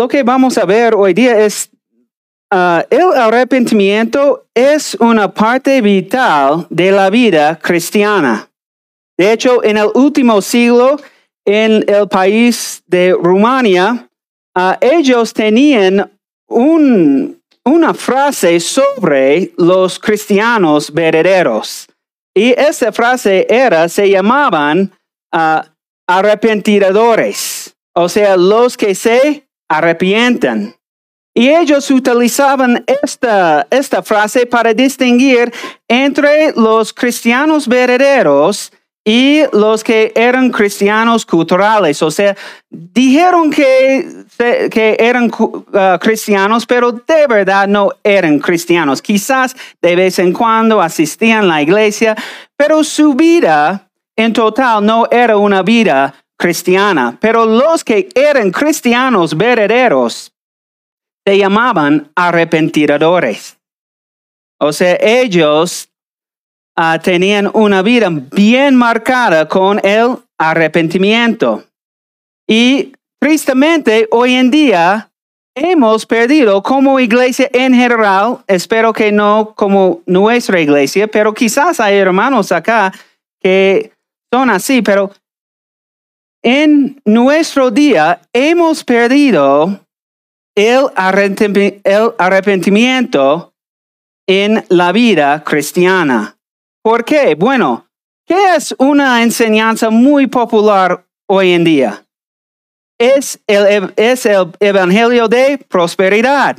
lo que vamos a ver hoy día es uh, el arrepentimiento es una parte vital de la vida cristiana. De hecho, en el último siglo, en el país de Rumania, uh, ellos tenían un, una frase sobre los cristianos verdaderos. Y esa frase era, se llamaban uh, arrepentidores, o sea, los que se arrepienten. Y ellos utilizaban esta, esta frase para distinguir entre los cristianos verdaderos y los que eran cristianos culturales. O sea, dijeron que, que eran uh, cristianos, pero de verdad no eran cristianos. Quizás de vez en cuando asistían a la iglesia, pero su vida en total no era una vida cristiana. Pero los que eran cristianos verdaderos se llamaban arrepentidores. O sea, ellos uh, tenían una vida bien marcada con el arrepentimiento. Y tristemente, hoy en día hemos perdido como iglesia en general, espero que no como nuestra iglesia, pero quizás hay hermanos acá que son así, pero en nuestro día hemos perdido el arrepentimiento en la vida cristiana. ¿Por qué? Bueno, ¿qué es una enseñanza muy popular hoy en día? Es el, es el Evangelio de prosperidad.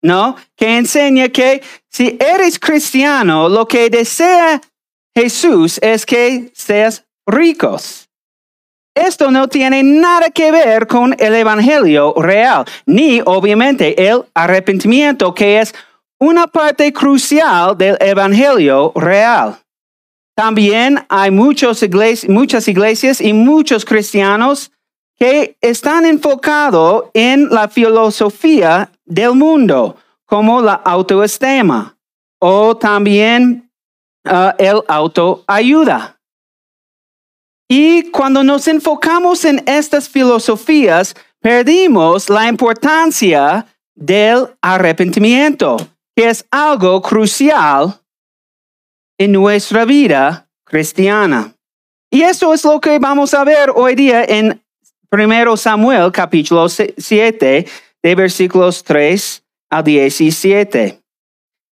¿No? Que enseña que si eres cristiano, lo que desea Jesús es que seas ricos. Esto no tiene nada que ver con el Evangelio real, ni obviamente el arrepentimiento, que es una parte crucial del Evangelio real. También hay muchas iglesias y muchos cristianos que están enfocados en la filosofía del mundo, como la autoestima o también uh, el autoayuda. Y cuando nos enfocamos en estas filosofías, perdimos la importancia del arrepentimiento que es algo crucial en nuestra vida cristiana. Y eso es lo que vamos a ver hoy día en 1 Samuel capítulo 7, de versículos 3 al 17.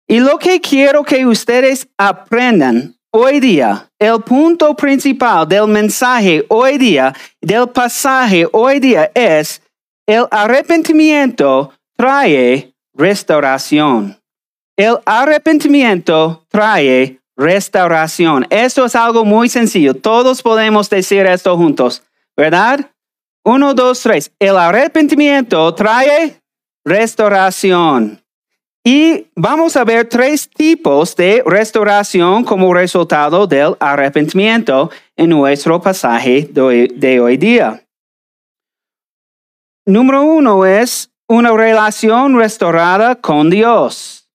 Y lo que quiero que ustedes aprendan hoy día, el punto principal del mensaje hoy día, del pasaje hoy día es, el arrepentimiento trae restauración. El arrepentimiento trae restauración. Esto es algo muy sencillo. Todos podemos decir esto juntos, ¿verdad? Uno, dos, tres. El arrepentimiento trae restauración. Y vamos a ver tres tipos de restauración como resultado del arrepentimiento en nuestro pasaje de hoy, día. Número uno es una relación restaurada con Dios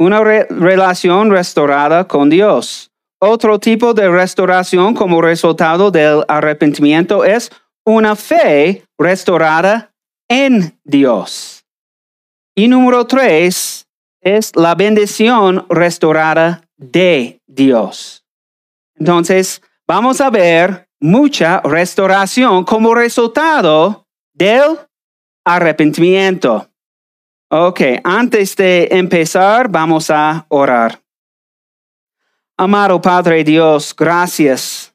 una relación restaurada con Dios. Otro tipo de restauración como resultado del arrepentimiento es una fe restaurada en Dios. Y número tres es la bendición restaurada de Dios. Entonces, vamos a ver mucha restauración como resultado del arrepentimiento. Ok, antes de empezar, vamos a orar. Amado Padre Dios, gracias.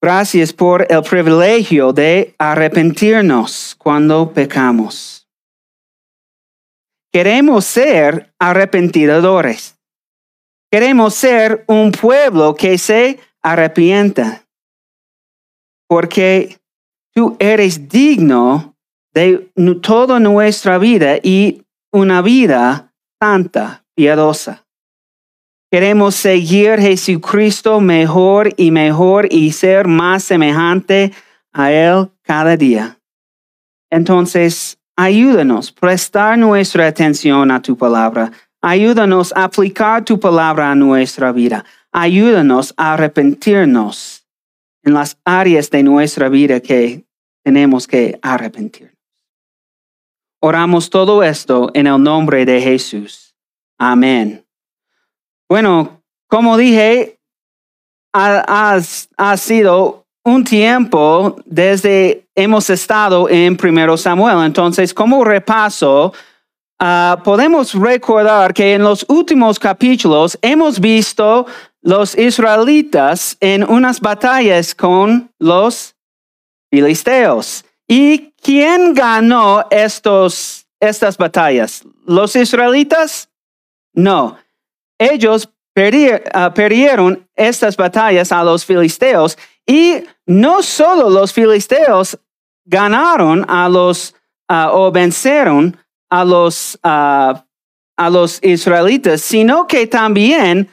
Gracias por el privilegio de arrepentirnos cuando pecamos. Queremos ser arrepentidores. Queremos ser un pueblo que se arrepienta. Porque tú eres digno de toda nuestra vida y una vida santa, piadosa. Queremos seguir Jesucristo mejor y mejor y ser más semejante a Él cada día. Entonces, ayúdanos, prestar nuestra atención a tu palabra. Ayúdanos a aplicar tu palabra a nuestra vida. Ayúdanos a arrepentirnos en las áreas de nuestra vida que tenemos que arrepentir. Oramos todo esto en el nombre de Jesús. Amén. Bueno, como dije, ha, ha sido un tiempo desde hemos estado en Primero Samuel. Entonces, como repaso, ah, podemos recordar que en los últimos capítulos hemos visto los israelitas en unas batallas con los filisteos. ¿Y quién ganó estos, estas batallas? ¿Los israelitas? No. Ellos ah, perdieron estas batallas a los filisteos y no solo los filisteos ganaron a los uh, o venceron a los, uh, a los israelitas, sino que también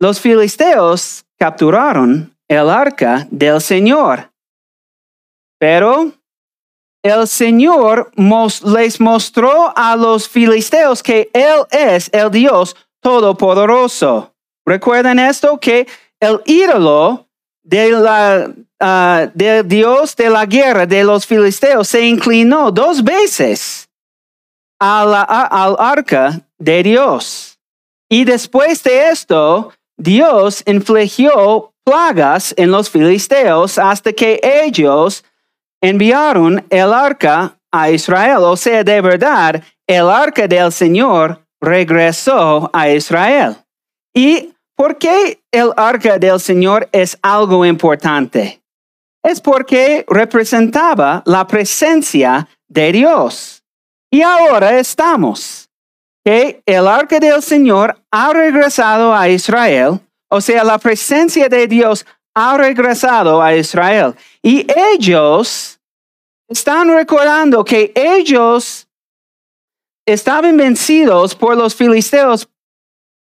los filisteos capturaron el arca del Señor. Pero el Señor les mostró a los filisteos que Él es el Dios todopoderoso. ¿Recuerdan esto? Que el ídolo de la, del Dios de la guerra de los filisteos se inclinó dos veces al arca de Dios. Y después de esto, Dios infligió plagas en los filisteos hasta que ellos enviaron el arca a Israel. O sea, de verdad, el arca del Señor regresó a Israel. Y ¿Por qué el arca del Señor es algo importante? Es porque representaba la presencia de Dios. Y ahora estamos. Que el arca del Señor ha regresado a Israel, o sea, la presencia de Dios ha regresado a Israel. Y ellos están recordando que ellos estaban vencidos por los filisteos.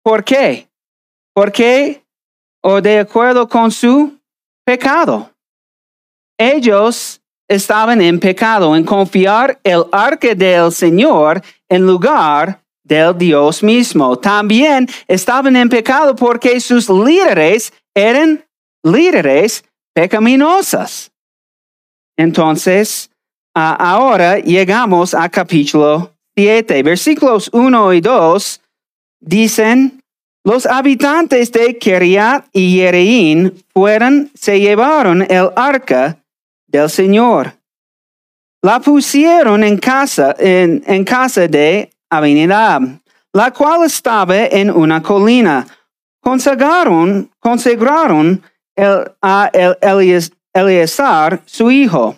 ¿Por qué? Porque o de acuerdo con su pecado. Ellos estaban en pecado, en confiar el arca del Señor en lugar del Dios mismo. También estaban en pecado porque sus líderes eran líderes pecaminosas. Entonces, ahora llegamos a capítulo 7, versículos 1 y 2 dicen, los habitantes de Keriat y Yereín fueron, se llevaron el arca del Señor. La pusieron en casa, en, casa de Abinadab, la cual estaba en una colina. Consagraron, consagraron a el Eleazar, su hijo,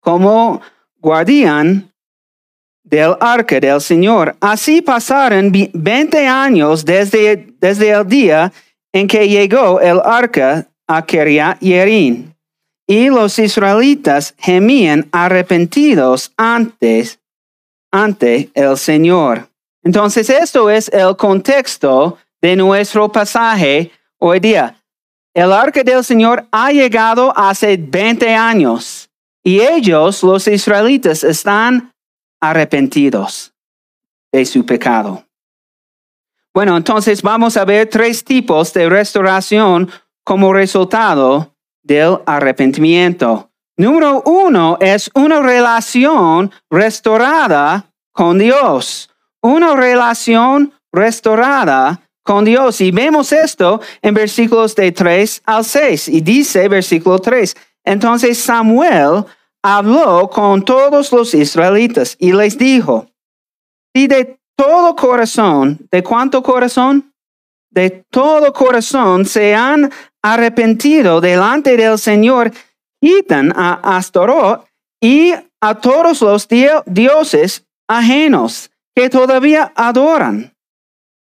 como guardián del arca del Señor. Así pasaron 20 años desde, desde el día en que llegó el arca a Keriat Yerin. Y los israelitas gemían arrepentidos antes, ante el Señor. Entonces, esto es el contexto de nuestro pasaje hoy día. El arca del Señor ha llegado hace 20 años y ellos, los israelitas, están arrepentidos de su pecado. Bueno, entonces vamos a ver tres tipos de restauración como resultado del arrepentimiento. Número uno es una relación restaurada con Dios. Una relación restaurada con Dios. Y vemos esto en versículos de 3 al 6. Y dice versículo 3, entonces Samuel habló con todos los israelitas y les dijo, si de todo corazón, ¿de cuánto corazón? De todo corazón se han arrepentido delante del Señor, quitan a Astorot y a todos los dioses ajenos que todavía adoran.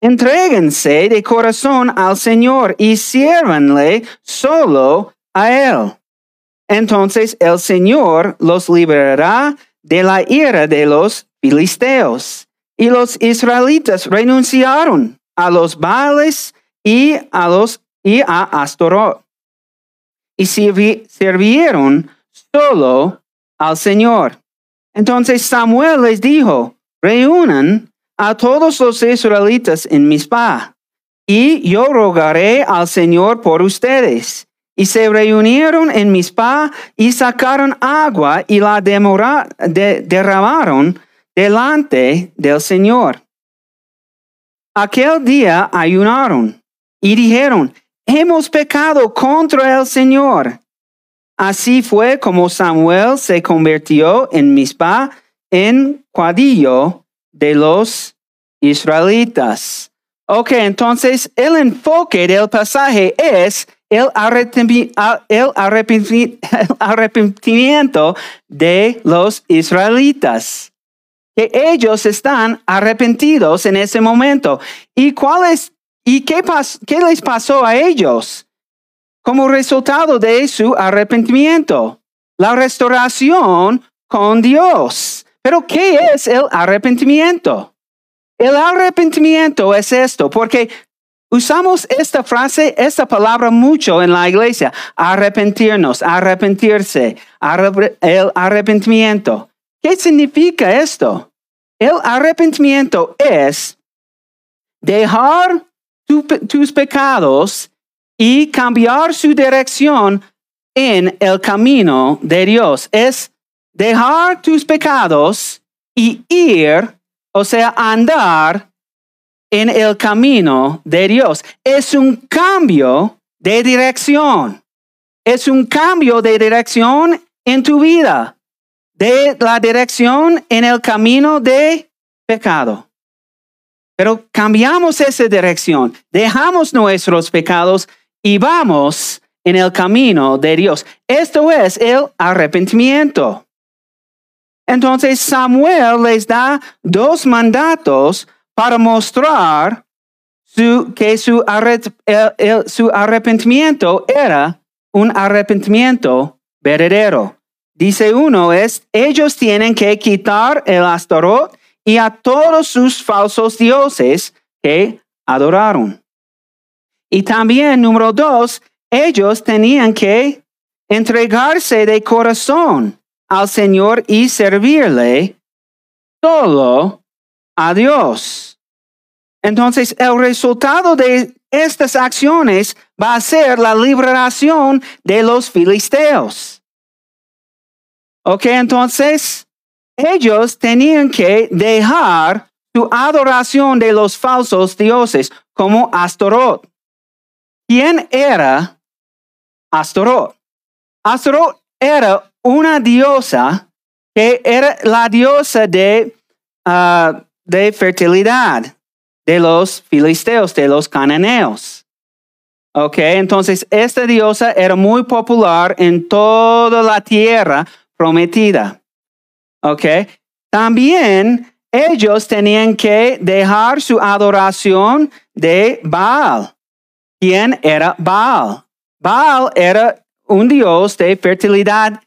Entréguense de corazón al Señor y sírvanle solo a Él. Entonces el Señor los liberará de la ira de los filisteos. Y los israelitas renunciaron a los Baales y a los y a Astorot. Y sirvieron solo al Señor. Entonces Samuel les dijo, reúnan a todos los israelitas en Mizpah, y yo rogaré al Señor por ustedes y se reunieron en Mispa y sacaron agua y la derramaron delante del Señor. Aquel día ayunaron y dijeron, hemos pecado contra el Señor. Así fue como Samuel se convirtió en Mispa en cuadillo de los israelitas. Ok, entonces el enfoque del pasaje es el arrepentimiento de los israelitas. Que ellos están arrepentidos en ese momento. ¿Y cuál es, y qué, qué les pasó a ellos? Como resultado de su arrepentimiento, la restauración con Dios. Pero ¿qué es el arrepentimiento? El arrepentimiento es esto, porque usamos esta frase, esta palabra mucho en la iglesia, arrepentirnos, arrepentirse, el arrepentimiento. ¿Qué significa esto? El arrepentimiento es dejar tus pecados y cambiar su dirección en el camino de Dios. Es dejar tus pecados y ir o sea, andar en el camino de Dios. Es un cambio de dirección. Es un cambio de dirección en tu vida, de la dirección en el camino de pecado. Pero cambiamos esa dirección, dejamos nuestros pecados y vamos en el camino de Dios. Esto es el arrepentimiento. Entonces Samuel les da dos mandatos para mostrar que su, arrepentimiento era un arrepentimiento verdadero. Dice uno es, ellos tienen que quitar el Astorot y a todos sus falsos dioses que adoraron. Y también, número dos, ellos tenían que entregarse de corazón al Señor y servirle solo a Dios. Entonces, el resultado de estas acciones va a ser la liberación de los filisteos. Ok, entonces, ellos tenían que dejar su adoración de los falsos dioses como Astorot. ¿Quién era Astorot? Astorot era una diosa que era la diosa de, ah, de fertilidad de los filisteos, de los cananeos. Ok, entonces esta diosa era muy popular en toda la tierra prometida. Ok, también ellos tenían que dejar su adoración de Baal. ¿Quién era Baal? Baal era un dios de fertilidad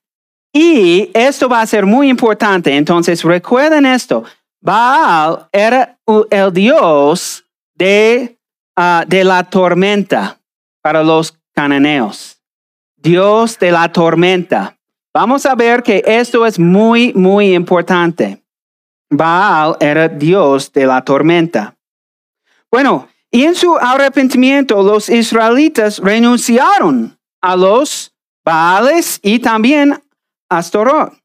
y esto va a ser muy importante. Entonces, recuerden esto. Baal era el dios de, ah, de la tormenta para los cananeos. Dios de la tormenta. Vamos a ver que esto es muy, muy importante. Baal era Dios de la tormenta. Bueno, y en su arrepentimiento los israelitas renunciaron a los Baales y también Astorot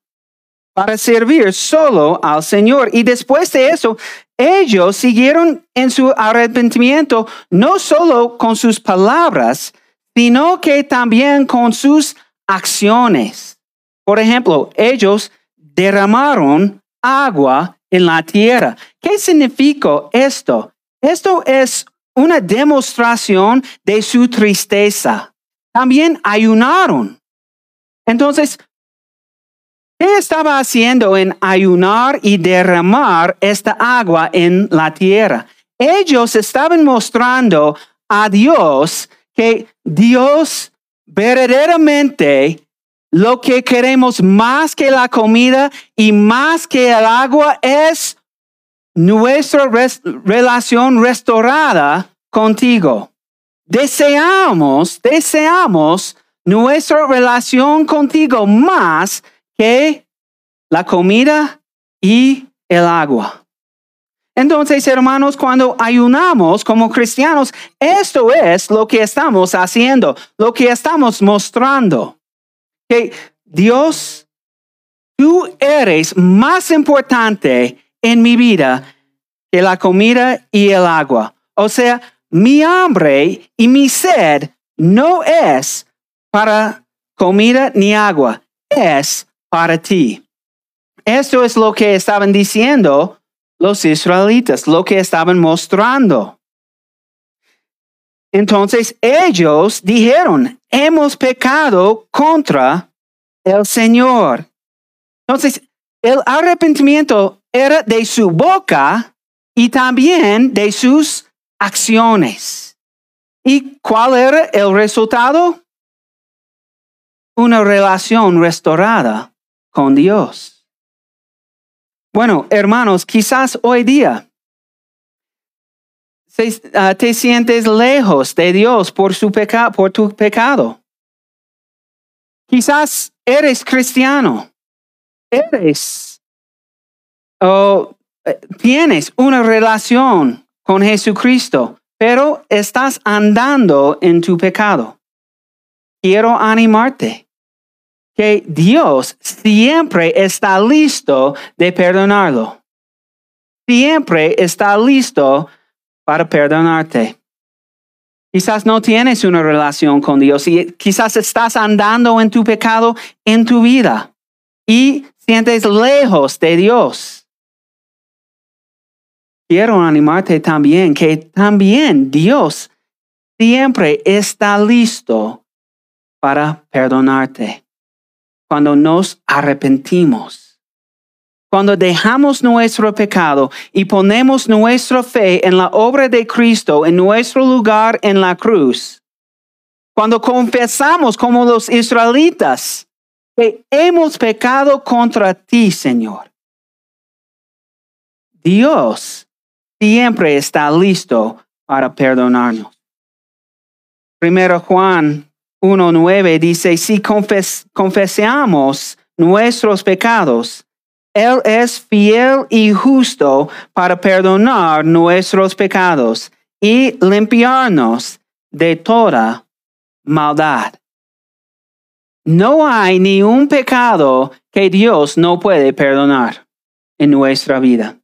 para servir solo al Señor. Y después de eso, ellos siguieron en su arrepentimiento no solo con sus palabras, sino que también con sus acciones. Por ejemplo, ellos derramaron agua en la tierra. ¿Qué significa esto? Esto es una demostración de su tristeza. También ayunaron. Entonces, ¿Qué estaba haciendo en ayunar y derramar esta agua en la tierra? Ellos estaban mostrando a Dios que Dios verdaderamente lo que queremos más que la comida y más que el agua es nuestra relación restaurada contigo. Deseamos, deseamos nuestra relación contigo más que la comida y el agua. Entonces, hermanos, cuando ayunamos como cristianos, esto es lo que estamos haciendo, lo que estamos mostrando. Que Dios, tú eres más importante en mi vida que la comida y el agua. O sea, mi hambre y mi sed no es para comida ni agua, es para ti. Esto es lo que estaban diciendo los israelitas, lo que estaban mostrando. Entonces ellos dijeron, hemos pecado contra el Señor. Entonces, el arrepentimiento era de su boca y también de sus acciones. ¿Y cuál era el resultado? Una relación restaurada con Dios. Bueno, hermanos, quizás hoy día ah, te sientes lejos de Dios por, su por tu pecado. Quizás eres cristiano, eres o eh, tienes una relación con Jesucristo, pero estás andando en tu pecado. Quiero animarte que Dios siempre está listo de perdonarlo. Siempre está listo para perdonarte. Quizás no tienes una relación con Dios y quizás estás andando en tu pecado en tu vida y sientes lejos de Dios. Quiero animarte también que también Dios siempre está listo para perdonarte cuando nos arrepentimos. Cuando dejamos nuestro pecado y ponemos nuestra fe en la obra de Cristo en nuestro lugar en la cruz. Cuando confesamos como los israelitas que hemos pecado contra ti, Señor. Dios siempre está listo para perdonarnos. Primero Juan 1.9 dice, si confesamos nuestros pecados, Él es fiel y justo para perdonar nuestros pecados y limpiarnos de toda maldad. No hay ni un pecado que Dios no puede perdonar en nuestra vida.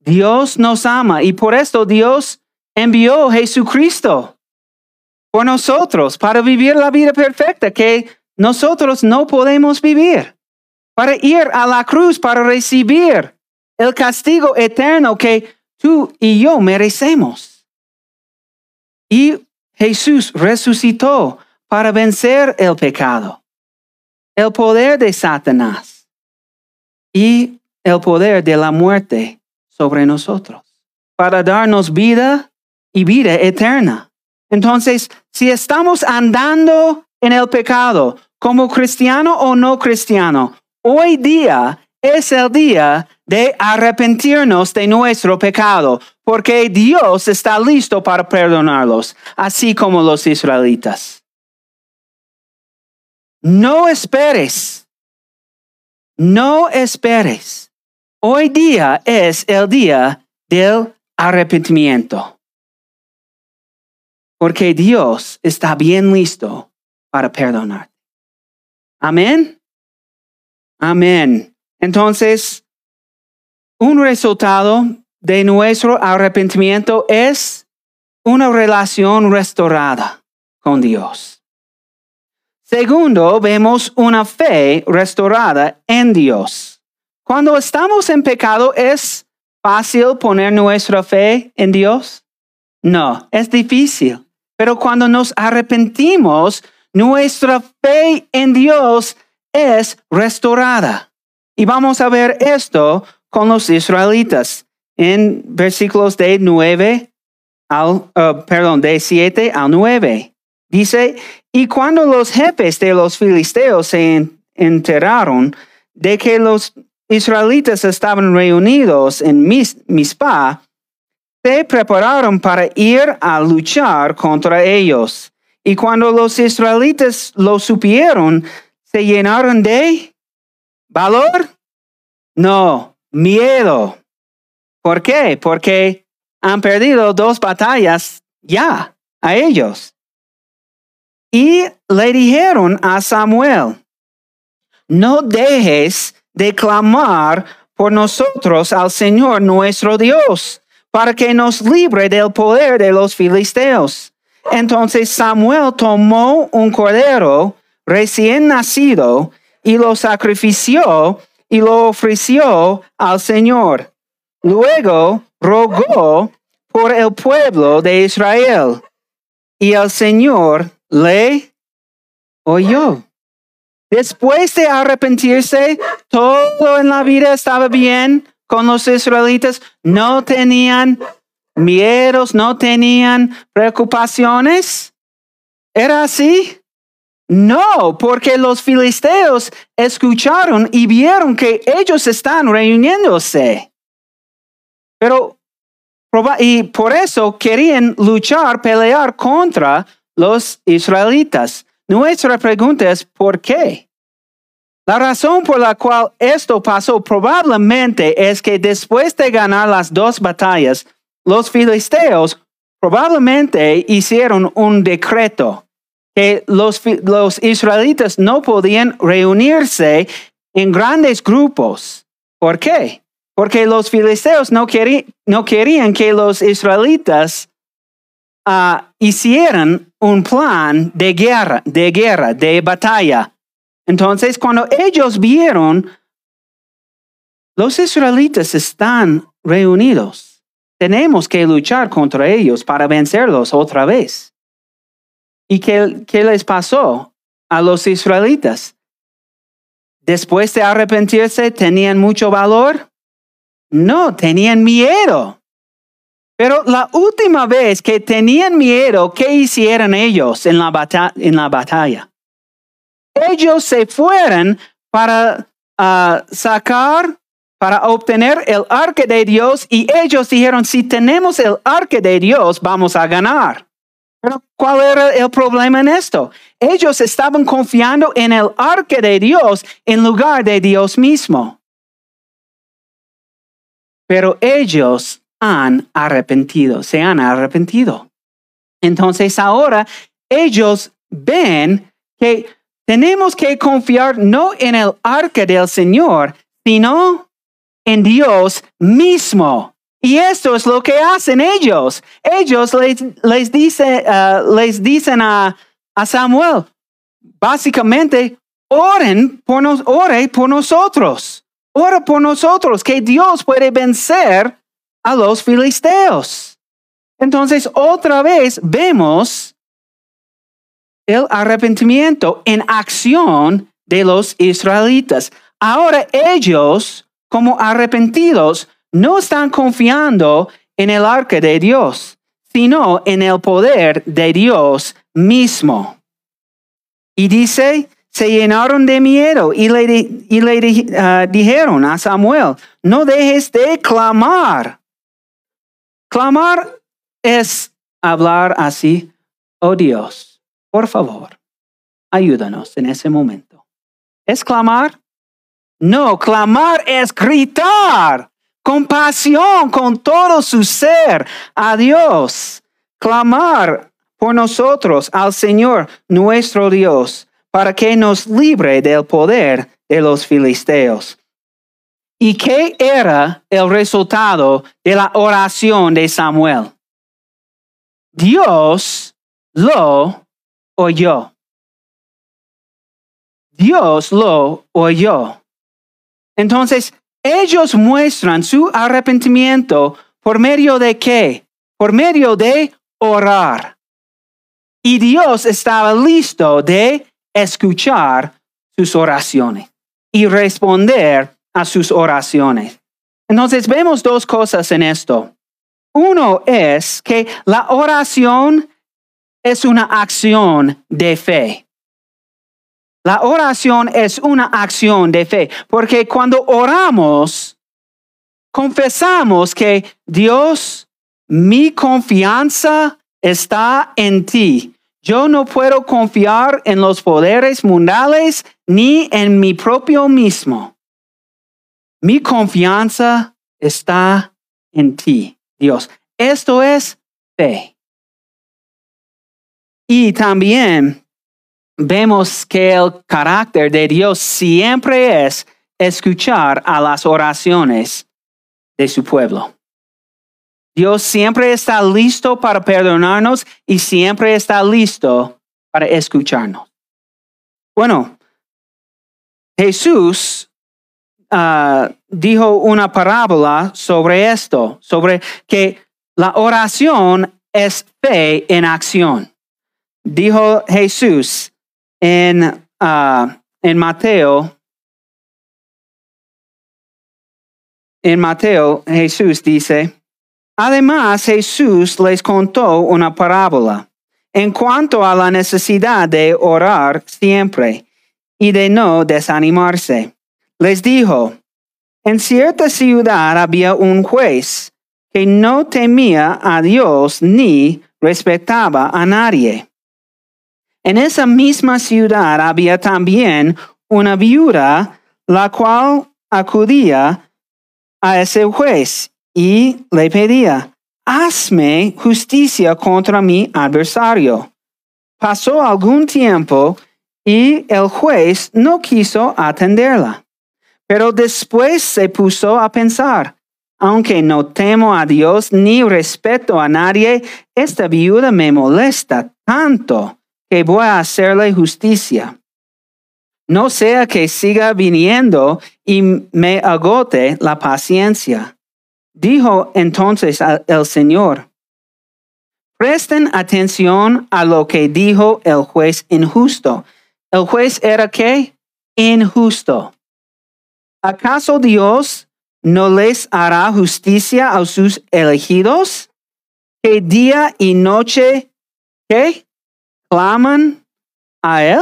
Dios nos ama y por esto Dios envió a Jesucristo por nosotros para vivir la vida perfecta que nosotros no podemos vivir, para ir a la cruz para recibir el castigo eterno que tú y yo merecemos. Y Jesús resucitó para vencer el pecado, el poder de Satanás y el poder de la muerte sobre nosotros, para darnos vida y vida eterna. Entonces, si estamos andando en el pecado, como cristiano o no cristiano, hoy día es el día de arrepentirnos de nuestro pecado, porque Dios está listo para perdonarlos, así como los israelitas. No esperes, no esperes. Hoy día es el día del arrepentimiento porque Dios está bien listo para perdonar. Amén. Amén. Entonces, un resultado de nuestro arrepentimiento es una relación restaurada con Dios. Segundo, vemos una fe restaurada en Dios. Cuando estamos en pecado, ¿es fácil poner nuestra fe en Dios? No, es difícil. Pero cuando nos arrepentimos, nuestra fe en Dios es restaurada. Y vamos a ver esto con los israelitas en versículos de 9 al, uh, perdón, de 7 al 9. Dice, y cuando los jefes de los filisteos se enteraron de que los israelitas estaban reunidos en Mispa, se prepararon para ir a luchar contra ellos. Y cuando los israelitas lo supieron, se llenaron de valor. No, miedo. ¿Por qué? Porque han perdido dos batallas ya a ellos. Y le dijeron a Samuel, no dejes de clamar por nosotros al Señor nuestro Dios, para que nos libre del poder de los filisteos. Entonces Samuel tomó un cordero recién nacido y lo sacrifició y lo ofreció al Señor. Luego rogó por el pueblo de Israel y el Señor le oyó. Después de arrepentirse, todo en la vida estaba bien con los israelitas. No tenían miedos, no tenían preocupaciones. ¿Era así? No, porque los filisteos escucharon y vieron que ellos están reuniéndose. Pero, y por eso querían luchar, pelear contra los israelitas. Nuestra pregunta es, ¿por qué? La razón por la cual esto pasó probablemente es que después de ganar las dos batallas, los filisteos probablemente hicieron un decreto que los, los israelitas no podían reunirse en grandes grupos. ¿Por qué? Porque los filisteos no, no querían que los israelitas uh, hicieran un plan de guerra, de guerra, de batalla. Entonces, cuando ellos vieron, los israelitas están reunidos. Tenemos que luchar contra ellos para vencerlos otra vez. ¿Y qué, qué les pasó a los israelitas? Después de arrepentirse, ¿tenían mucho valor? No, tenían miedo. Pero la última vez que tenían miedo, ¿qué hicieron ellos en la, en la batalla? Ellos se fueron para ah, sacar, para obtener el arca de Dios y ellos dijeron, si tenemos el arca de Dios, vamos a ganar. Pero ¿cuál era el problema en esto? Ellos estaban confiando en el arca de Dios en lugar de Dios mismo. Pero ellos han arrepentido, se han arrepentido. Entonces ahora ellos ven que tenemos que confiar no en el arca del Señor, sino en Dios mismo. Y esto es lo que hacen ellos. Ellos les, uh, dicen a, a, Samuel, básicamente, oren por, nos, ore por nosotros. Ora por nosotros, que Dios puede vencer a los filisteos. Entonces, otra vez vemos el arrepentimiento en acción de los israelitas. Ahora ellos, como arrepentidos, no están confiando en el arca de Dios, sino en el poder de Dios mismo. Y dice, se llenaron de miedo y le, y le ah, dijeron a Samuel, no dejes de clamar Clamar es hablar así, oh Dios, por favor, ayúdanos en ese momento. ¿Es clamar? No, clamar es gritar con pasión, con todo su ser a Dios. Clamar por nosotros al Señor nuestro Dios para que nos libre del poder de los filisteos. ¿Y qué era el resultado de la oración de Samuel? Dios lo oyó. Dios lo oyó. Entonces, ellos muestran su arrepentimiento por medio de qué? Por medio de orar. Y Dios estaba listo de escuchar sus oraciones y responder a sus oraciones. Entonces vemos dos cosas en esto. Uno es que la oración es una acción de fe. La oración es una acción de fe, porque cuando oramos, confesamos que Dios, mi confianza está en ti. Yo no puedo confiar en los poderes mundiales ni en mi propio mismo. Mi confianza está en ti, Dios. Esto es fe. Y también vemos que el carácter de Dios siempre es escuchar a las oraciones de su pueblo. Dios siempre está listo para perdonarnos y siempre está listo para escucharnos. Bueno, Jesús ah, dijo una parábola sobre esto, sobre que la oración es fe en acción. Dijo Jesús en, ah, en Mateo en Mateo, Jesús dice, además Jesús les contó una parábola en cuanto a la necesidad de orar siempre y de no desanimarse. Les dijo, en cierta ciudad había un juez que no temía a Dios ni respetaba a nadie. En esa misma ciudad había también una viuda, la cual acudía a ese juez y le pedía, hazme justicia contra mi adversario. Pasó algún tiempo y el juez no quiso atenderla. Pero después se puso a pensar, aunque no temo a Dios ni respeto a nadie, esta viuda me molesta tanto que voy a hacerle justicia no sea que siga viniendo y me agote la paciencia. Dijo entonces el Señor, presten atención a lo que dijo el juez injusto. ¿El juez era qué? Injusto. ¿Acaso Dios no les hará justicia a sus elegidos? Que día y noche, ¿qué? Claman a Él.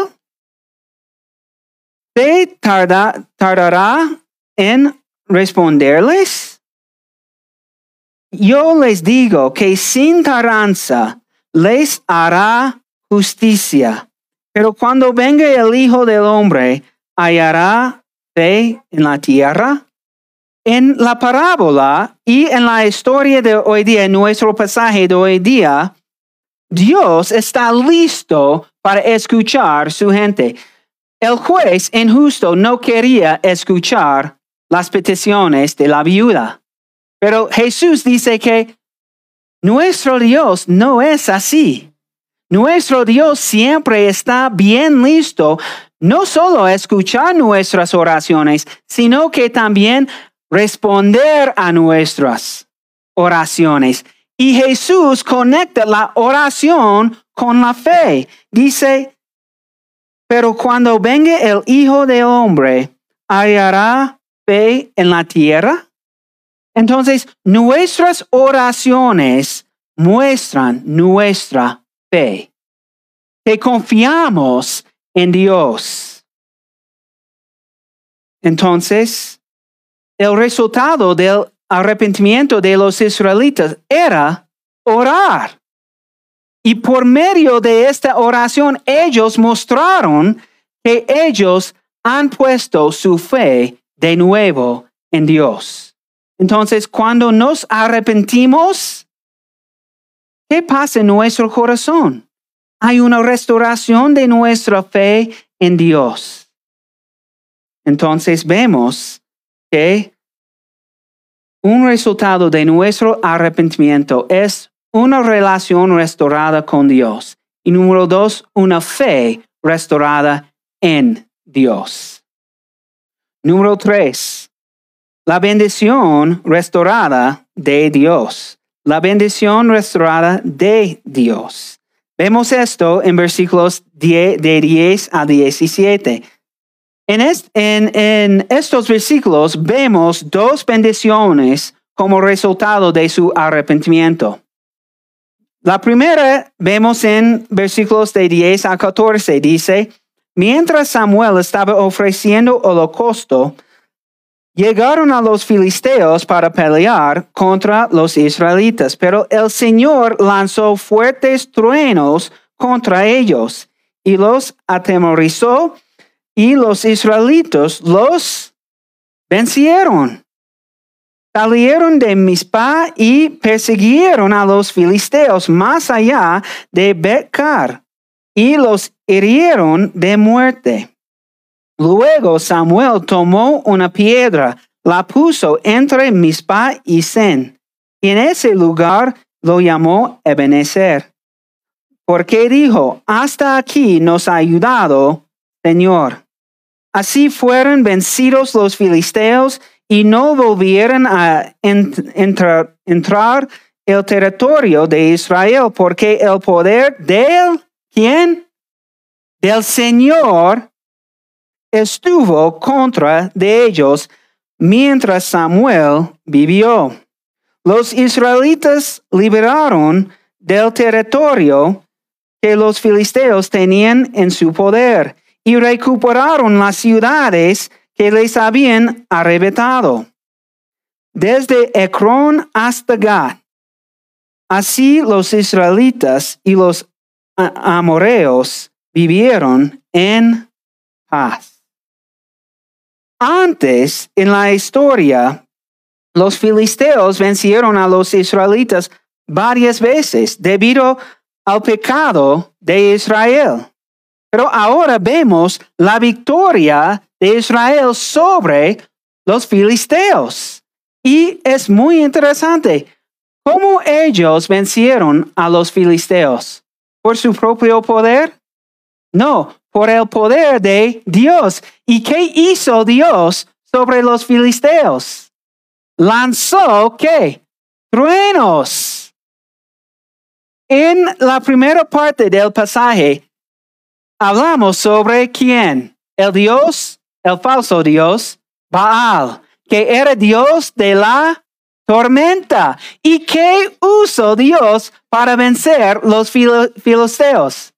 ¿Se tardará en responderles? Yo les digo que sin taranza les hará justicia. Pero cuando venga el Hijo del Hombre, hallará fe en la tierra. En la parábola y en la historia de hoy día, en nuestro pasaje de hoy día, Dios está listo para escuchar su gente. El juez injusto no quería escuchar las peticiones de la viuda. Pero Jesús dice que nuestro Dios no es así. Nuestro Dios siempre está bien listo, no solo a escuchar nuestras oraciones, sino que también responder a nuestras oraciones. Y Jesús conecta la oración con la fe. Dice, pero cuando venga el Hijo del Hombre, ¿hallará fe en la tierra? Entonces, nuestras oraciones muestran nuestra fe, que confiamos en Dios. Entonces, el resultado del arrepentimiento de los israelitas era orar. Y por medio de esta oración ellos mostraron que ellos han puesto su fe de nuevo en Dios. Entonces, cuando nos arrepentimos, ¿qué pasa en nuestro corazón? Hay una restauración de nuestra fe en Dios. Entonces vemos que un resultado de nuestro arrepentimiento es una relación restaurada con Dios. Y número dos, una fe restaurada en Dios. Número tres, la bendición restaurada de Dios. La bendición restaurada de Dios. Vemos esto en versículos de 10 a 17. En, estos versículos vemos dos bendiciones como resultado de su arrepentimiento. La primera vemos en versículos de 10 a 14. Dice, mientras Samuel estaba ofreciendo holocausto, llegaron a los filisteos para pelear contra los israelitas, pero el Señor lanzó fuertes truenos contra ellos y los atemorizó y los israelitas los vencieron. salieron de Mispa y persiguieron a los filisteos más allá de Betcar y los hirieron de muerte. Luego Samuel tomó una piedra, la puso entre Mispa y Sen, y en ese lugar lo llamó Ebenezer. Porque dijo, hasta aquí nos ha ayudado, Señor. Así fueron vencidos los filisteos y no volvieron a entrar, entrar el territorio de Israel, porque el poder del, ¿quién? Del Señor estuvo contra de ellos mientras Samuel vivió. Los israelitas liberaron del territorio que los filisteos tenían en su poder y recuperaron las ciudades que les habían arrebatado, desde Ecrón hasta Gat. Así los israelitas y los amoreos vivieron en paz. Antes, en la historia, los filisteos vencieron a los israelitas varias veces debido al pecado de Israel. Pero ahora vemos la victoria de Israel sobre los filisteos. Y es muy interesante cómo ellos vencieron a los filisteos. ¿Por su propio poder? No, por el poder de Dios. ¿Y qué hizo Dios sobre los filisteos? Lanzó qué? Truenos. En la primera parte del pasaje hablamos sobre quién? El Dios, el falso Dios, Baal, que era Dios de la tormenta. ¿Y qué usó Dios para vencer los filisteos?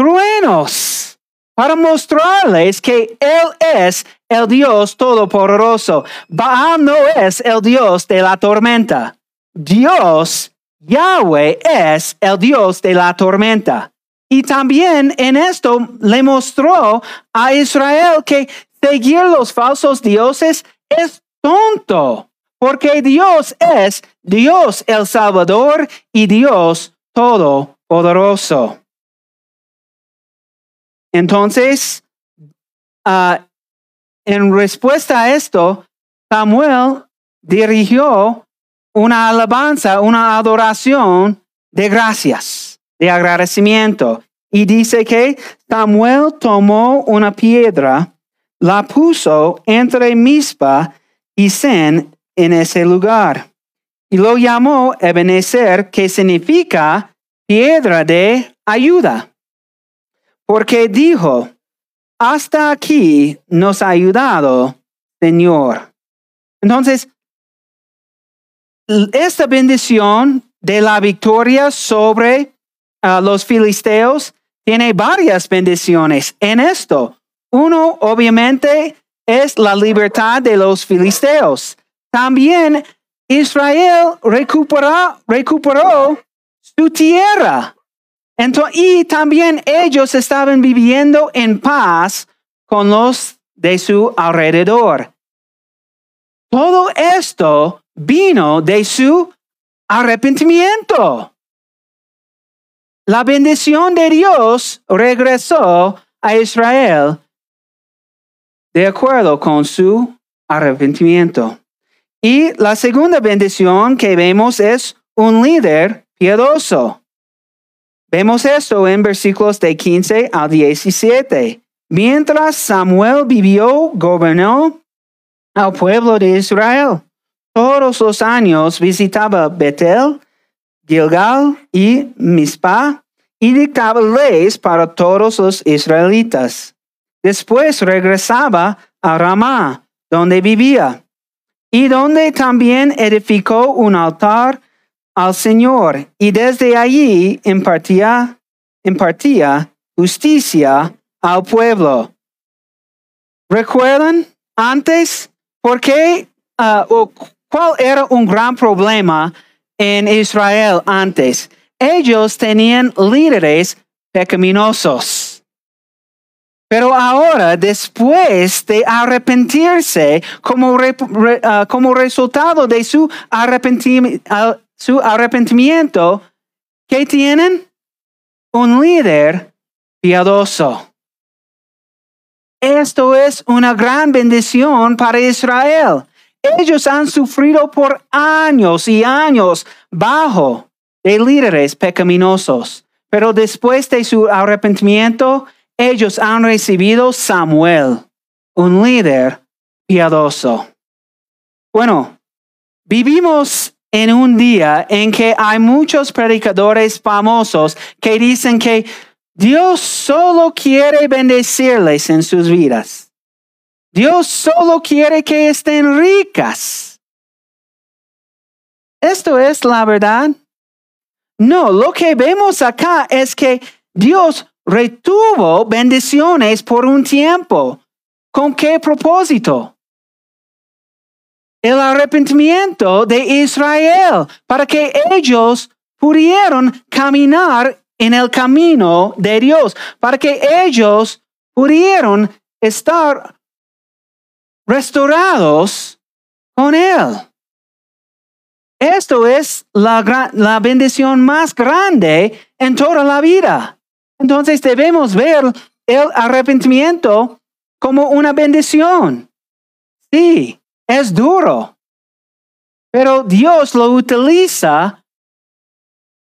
truenos para mostrarles que Él es el Dios todopoderoso. Baal no es el Dios de la tormenta. Dios, Yahweh, es el Dios de la tormenta. Y también en esto le mostró a Israel que seguir los falsos dioses es tonto, porque Dios es Dios el Salvador y Dios todopoderoso. Entonces, ah, en respuesta a esto, Samuel dirigió una alabanza, una adoración de gracias, de agradecimiento. Y dice que Samuel tomó una piedra, la puso entre Mispa y Sen en ese lugar. Y lo llamó Ebenezer, que significa piedra de ayuda porque dijo, hasta aquí nos ha ayudado, Señor. Entonces, esta bendición de la victoria sobre ah, los filisteos tiene varias bendiciones en esto. Uno, obviamente, es la libertad de los filisteos. También Israel recuperó su tierra y también ellos estaban viviendo en paz con los de su alrededor. Todo esto vino de su arrepentimiento. La bendición de Dios regresó a Israel de acuerdo con su arrepentimiento. Y la segunda bendición que vemos es un líder piadoso. Vemos esto en versículos de 15 a 17. Mientras Samuel vivió, gobernó al pueblo de Israel. Todos los años visitaba Betel, Gilgal y Mizpah y dictaba leyes para todos los israelitas. Después regresaba a Ramá, donde vivía, y donde también edificó un altar al Señor y desde allí impartía, justicia al pueblo. ¿Recuerdan antes por qué uh, o cuál era un gran problema en Israel antes? Ellos tenían líderes pecaminosos. Pero ahora, después de arrepentirse como, ah, como resultado de su ah, su arrepentimiento, ¿qué tienen? Un líder piadoso. Esto es una gran bendición para Israel. Ellos han sufrido por años y años bajo de líderes pecaminosos, pero después de su arrepentimiento, ellos han recibido Samuel, un líder piadoso. Bueno, vivimos en un día en que hay muchos predicadores famosos que dicen que Dios solo quiere bendecirles en sus vidas. Dios solo quiere que estén ricas. ¿Esto es la verdad? No, lo que vemos acá es que Dios retuvo bendiciones por un tiempo. ¿Con qué propósito? El arrepentimiento de Israel, para que ellos pudieran caminar en el camino de Dios, para que ellos pudieran estar restaurados con Él. Esto es la, la bendición más grande en toda la vida. Entonces debemos ver el arrepentimiento como una bendición. Sí, es duro, pero Dios lo utiliza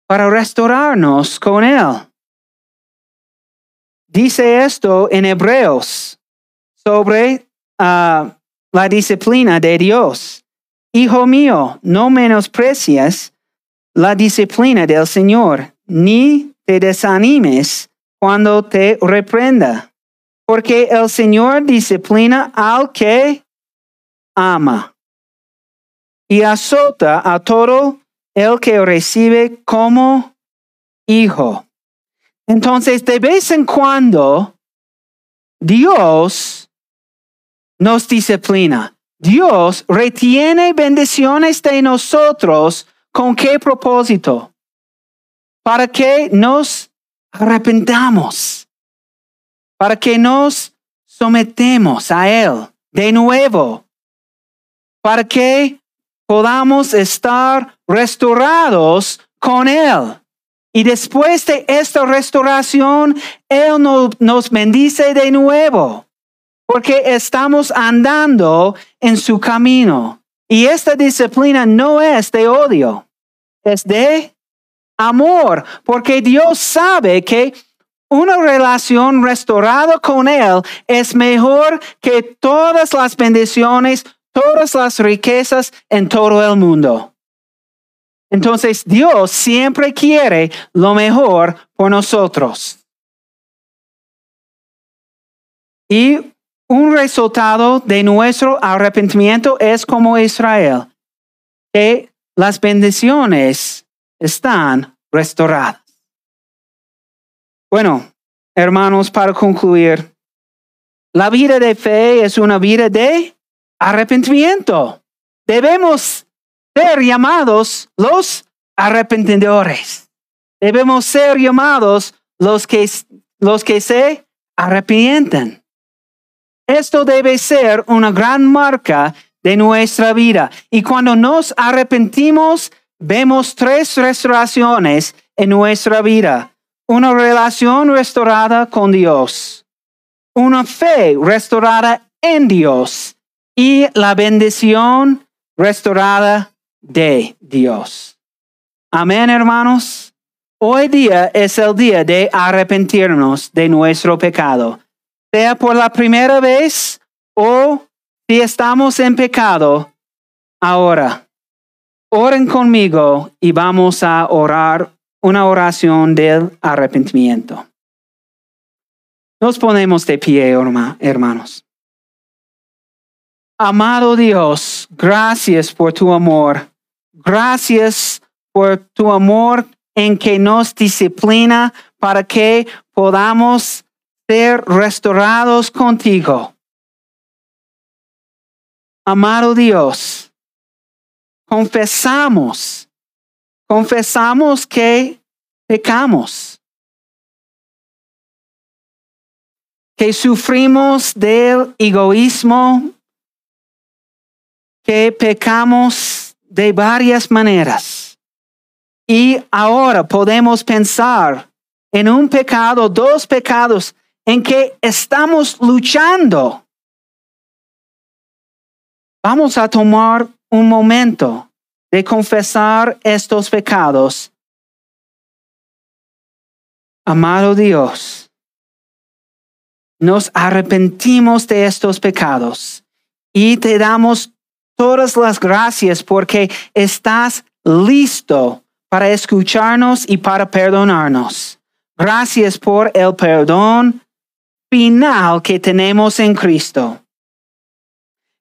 para restaurarnos con Él. Dice esto en Hebreos sobre ah, la disciplina de Dios. Hijo mío, no menosprecies la disciplina del Señor, ni te desanimes cuando te reprenda, porque el Señor disciplina al que ama y azota a todo el que recibe como hijo. Entonces, de vez en cuando, Dios nos disciplina. Dios retiene bendiciones de nosotros. ¿Con qué propósito? Para que nos arrepentamos. Para que nos sometemos a Él de nuevo. Para que podamos estar restaurados con Él. Y después de esta restauración, Él nos bendice de nuevo, porque estamos andando en su camino. Y esta disciplina no es de odio, es de amor, porque Dios sabe que una relación restaurada con Él es mejor que todas las bendiciones todas las riquezas en todo el mundo. Entonces Dios siempre quiere lo mejor por nosotros. Y un resultado de nuestro arrepentimiento es como Israel, que las bendiciones están restauradas. Bueno, hermanos, para concluir, la vida de fe es una vida de arrepentimiento. Debemos ser llamados los arrepentidores. Debemos ser llamados los que, los que se arrepienten. Esto debe ser una gran marca de nuestra vida. Y cuando nos arrepentimos, vemos tres restauraciones en nuestra vida. Una relación restaurada con Dios. Una fe restaurada en Dios y la bendición restaurada de Dios. Amén, hermanos. Hoy día es el día de arrepentirnos de nuestro pecado, sea por la primera vez o si estamos en pecado ahora. Oren conmigo y vamos a orar una oración del arrepentimiento. Nos ponemos de pie, hermanos. Amado Dios, gracias por tu amor. Gracias por tu amor en que nos disciplina para que podamos ser restaurados contigo. Amado Dios, confesamos, confesamos que pecamos. que sufrimos del egoísmo, que pecamos de varias maneras. Y ahora podemos pensar en un pecado, dos pecados en que estamos luchando. Vamos a tomar un momento de confesar estos pecados. Amado Dios, nos arrepentimos de estos pecados y te damos todas las gracias porque estás listo para escucharnos y para perdonarnos. Gracias por el perdón final que tenemos en Cristo.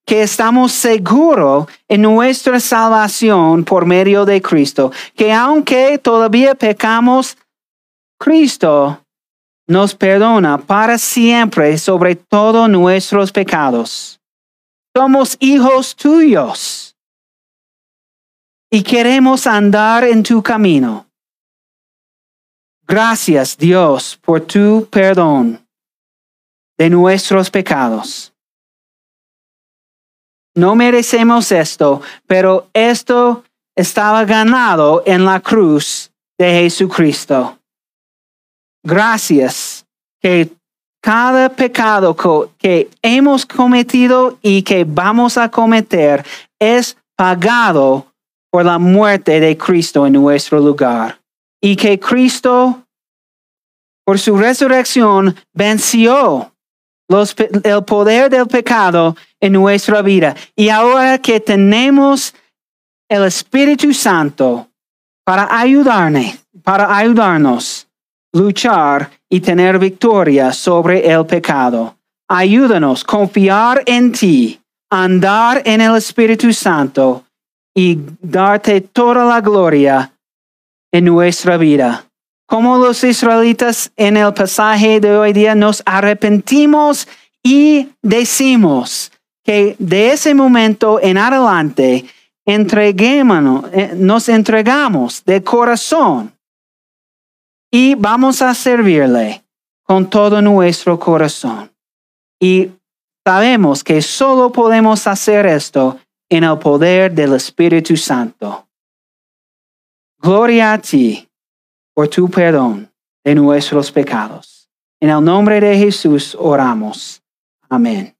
Que estamos seguros en nuestra salvación por medio de Cristo. Que aunque todavía pecamos, Cristo nos perdona para siempre sobre todos nuestros pecados. Somos hijos tuyos y queremos andar en tu camino. Gracias Dios por tu perdón de nuestros pecados. No merecemos esto, pero esto estaba ganado en la cruz de Jesucristo. Gracias que cada pecado que hemos cometido y que vamos a cometer es pagado por la muerte de Cristo en nuestro lugar. Y que Cristo, por su resurrección, venció el poder del pecado en nuestra vida. Y ahora que tenemos el Espíritu Santo para ayudarnos, para ayudarnos luchar y tener victoria sobre el pecado. Ayúdanos confiar en ti, andar en el Espíritu Santo y darte toda la gloria en nuestra vida. Como los israelitas en el pasaje de hoy día nos arrepentimos y decimos que de ese momento en adelante eh, nos entregamos de corazón y vamos a servirle con todo nuestro corazón. Y sabemos que solo podemos hacer esto en el poder del Espíritu Santo. Gloria a ti por tu perdón de nuestros pecados. En el nombre de Jesús oramos. Amén.